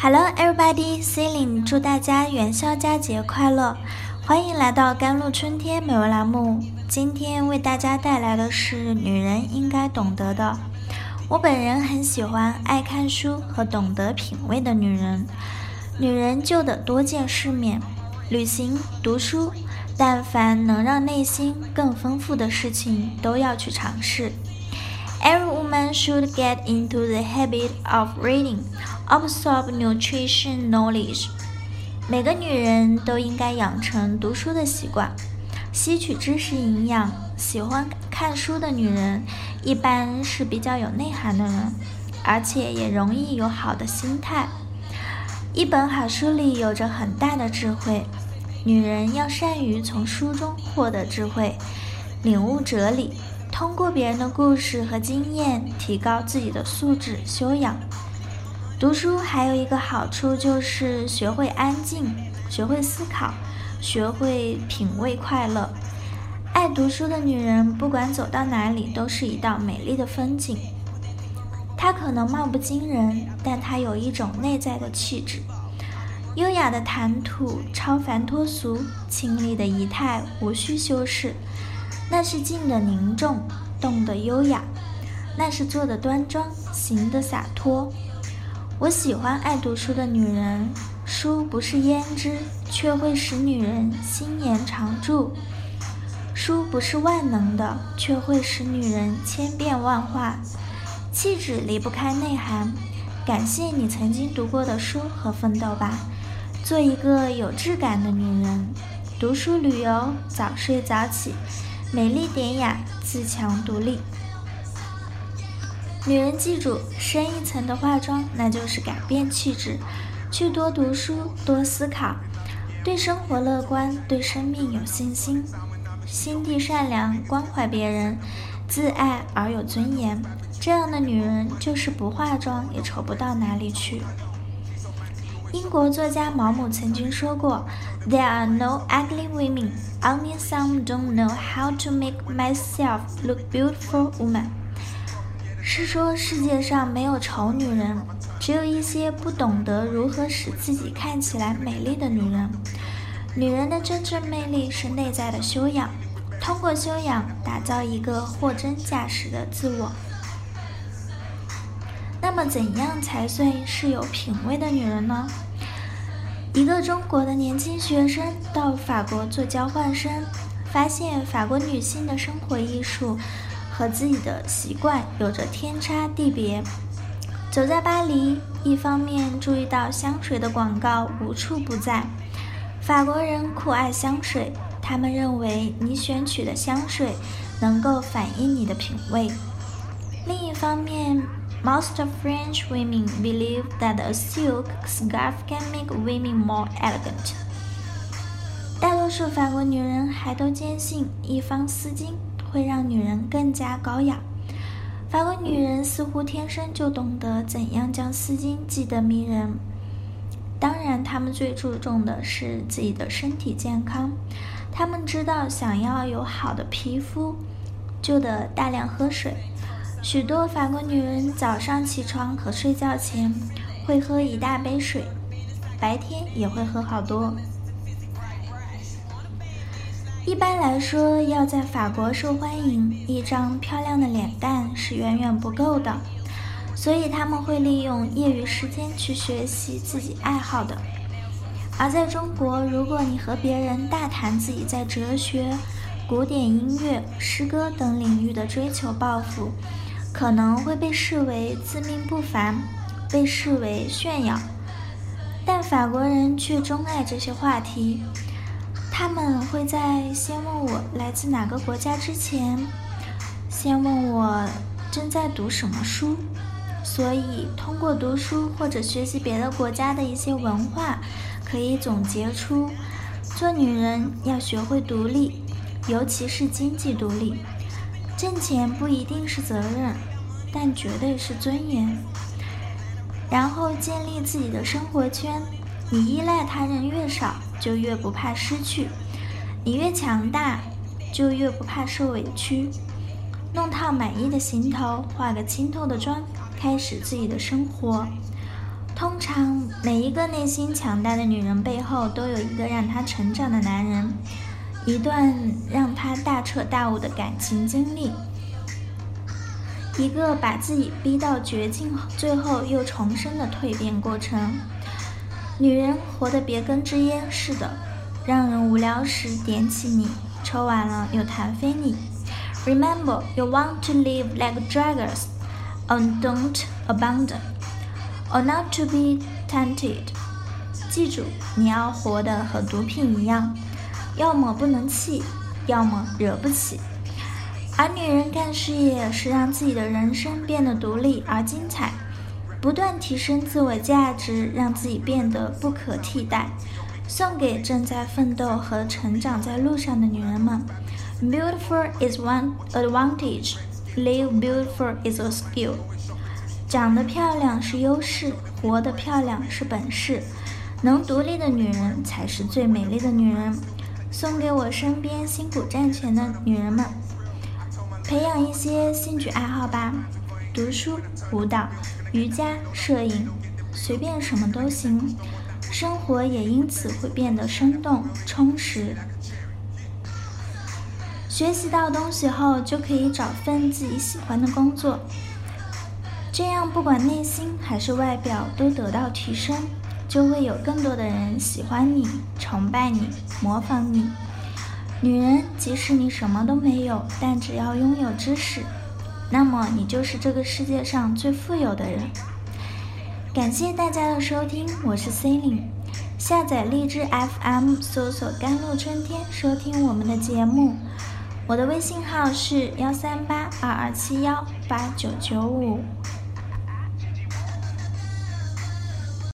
Hello, everybody! Celine，祝大家元宵佳节快乐！欢迎来到甘露春天美文栏目。今天为大家带来的是女人应该懂得的。我本人很喜欢爱看书和懂得品味的女人。女人就得多见世面，旅行、读书，但凡能让内心更丰富的事情，都要去尝试。Every woman should get into the habit of reading, absorb nutrition knowledge. 每个女人都应该养成读书的习惯，吸取知识营养。喜欢看书的女人，一般是比较有内涵的人，而且也容易有好的心态。一本好书里有着很大的智慧，女人要善于从书中获得智慧，领悟哲理。通过别人的故事和经验，提高自己的素质修养。读书还有一个好处，就是学会安静，学会思考，学会品味快乐。爱读书的女人，不管走到哪里，都是一道美丽的风景。她可能貌不惊人，但她有一种内在的气质，优雅的谈吐，超凡脱俗，清丽的仪态，无需修饰。那是静的凝重，动的优雅；那是坐的端庄，行的洒脱。我喜欢爱读书的女人，书不是胭脂，却会使女人心颜常驻；书不是万能的，却会使女人千变万化。气质离不开内涵，感谢你曾经读过的书和奋斗吧，做一个有质感的女人。读书旅游，早睡早起。美丽典雅，自强独立。女人记住，深一层的化妆，那就是改变气质。去多读书，多思考，对生活乐观，对生命有信心，心地善良，关怀别人，自爱而有尊严。这样的女人，就是不化妆也丑不到哪里去。英国作家毛姆曾经说过：“There are no ugly women, only some don't know how to make myself look beautiful women。”是说世界上没有丑女人，只有一些不懂得如何使自己看起来美丽的女人。女人的真正魅力是内在的修养，通过修养打造一个货真价实的自我。那么，怎样才算是有品位的女人呢？一个中国的年轻学生到法国做交换生，发现法国女性的生活艺术和自己的习惯有着天差地别。走在巴黎，一方面注意到香水的广告无处不在，法国人酷爱香水，他们认为你选取的香水能够反映你的品味。另一方面，Most French women believe that a silk scarf can make women more elegant。大多数法国女人还都坚信一方丝巾会让女人更加高雅。法国女人似乎天生就懂得怎样将丝巾系得迷人。当然，她们最注重的是自己的身体健康。她们知道，想要有好的皮肤，就得大量喝水。许多法国女人早上起床和睡觉前会喝一大杯水，白天也会喝好多。一般来说，要在法国受欢迎，一张漂亮的脸蛋是远远不够的，所以他们会利用业余时间去学习自己爱好的。而在中国，如果你和别人大谈自己在哲学、古典音乐、诗歌等领域的追求抱负，可能会被视为自命不凡，被视为炫耀，但法国人却钟爱这些话题。他们会在先问我来自哪个国家之前，先问我正在读什么书。所以，通过读书或者学习别的国家的一些文化，可以总结出：做女人要学会独立，尤其是经济独立。挣钱不一定是责任，但绝对是尊严。然后建立自己的生活圈，你依赖他人越少，就越不怕失去；你越强大，就越不怕受委屈。弄套满意的行头，化个清透的妆，开始自己的生活。通常每一个内心强大的女人背后，都有一个让她成长的男人，一段让她大彻大悟的感情经历，一个把自己逼到绝境，最后又重生的蜕变过程。女人活得别跟支烟似的，让人无聊时点起你，抽完了又弹飞你。Remember, you want to live like dragons, and don't abandon, or not to be tempted 记住，你要活得和毒品一样，要么不能弃，要么惹不起。而女人干事业是让自己的人生变得独立而精彩，不断提升自我价值，让自己变得不可替代。送给正在奋斗和成长在路上的女人们。Beautiful is one advantage, live beautiful is a skill. 长得漂亮是优势，活得漂亮是本事。能独立的女人才是最美丽的女人。送给我身边辛苦赚钱的女人们，培养一些兴趣爱好吧，读书、舞蹈、瑜伽、摄影，随便什么都行。生活也因此会变得生动充实。学习到东西后，就可以找份自己喜欢的工作，这样不管内心还是外表都得到提升，就会有更多的人喜欢你、崇拜你、模仿你。女人，即使你什么都没有，但只要拥有知识，那么你就是这个世界上最富有的人。感谢大家的收听，我是 c e l i n e 下载荔枝 FM，搜索“甘露春天”，收听我们的节目。我的微信号是幺三八二二七幺八九九五。